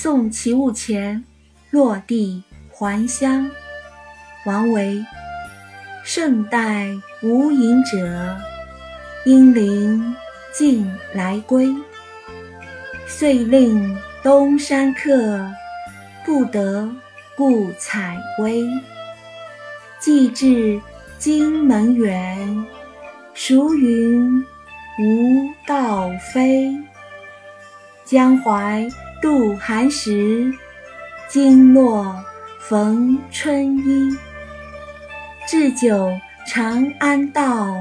送其物前，落地还乡。王维。胜代无隐者，应临尽来归。遂令东山客，不得不采薇。既至荆门远，孰云无道飞？江淮渡寒食，经络逢春衣。置酒长安道，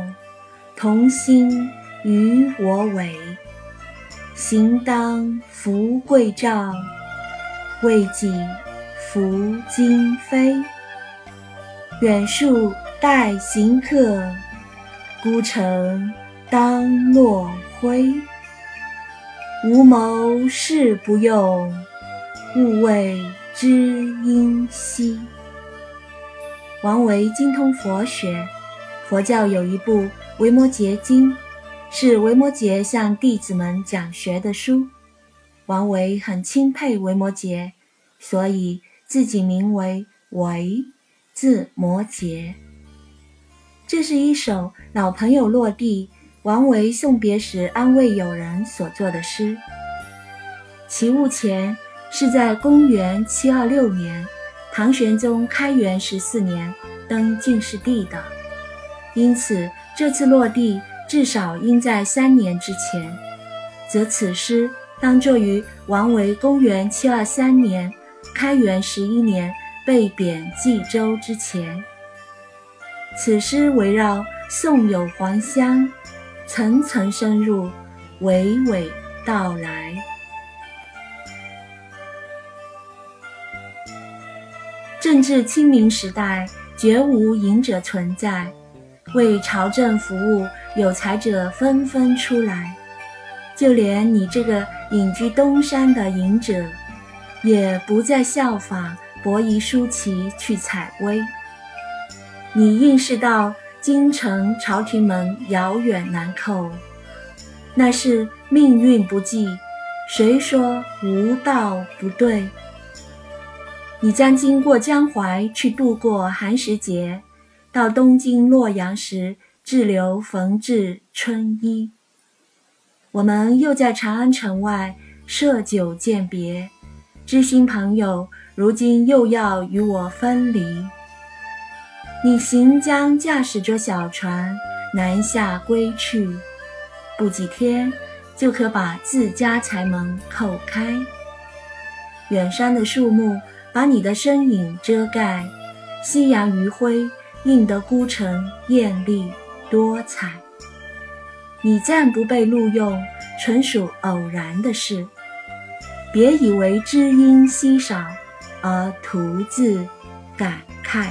同心与我违。行当扶桂棹，未几拂荆扉。远树待行客，孤城当落晖。无谋事不用，勿谓知音稀。王维精通佛学，佛教有一部《维摩诘经》，是维摩诘向弟子们讲学的书。王维很钦佩维摩诘，所以自己名为维，字摩诘。这是一首老朋友落地，王维送别时安慰友人所作的诗。《其物前》是在公元七二六年。唐玄宗开元十四年登进士第的，因此这次落地至少应在三年之前，则此诗当作于王维公元七二三年开元十一年被贬冀州之前。此诗围绕送友还乡，层层深入，娓娓道来。政治清明时代，绝无隐者存在，为朝政服务有才者纷纷出来。就连你这个隐居东山的隐者，也不再效仿伯夷叔齐去采薇。你应是到京城朝廷门遥远难叩，那是命运不济，谁说无道不对？你将经过江淮去度过寒食节，到东京洛阳时滞留缝制春衣。我们又在长安城外设酒饯别，知心朋友如今又要与我分离。你行将驾驶着小船南下归去，不几天就可把自家柴门叩开。远山的树木。把你的身影遮盖，夕阳余晖映得孤城艳丽多彩。你暂不被录用，纯属偶然的事。别以为知音稀少而徒自感慨。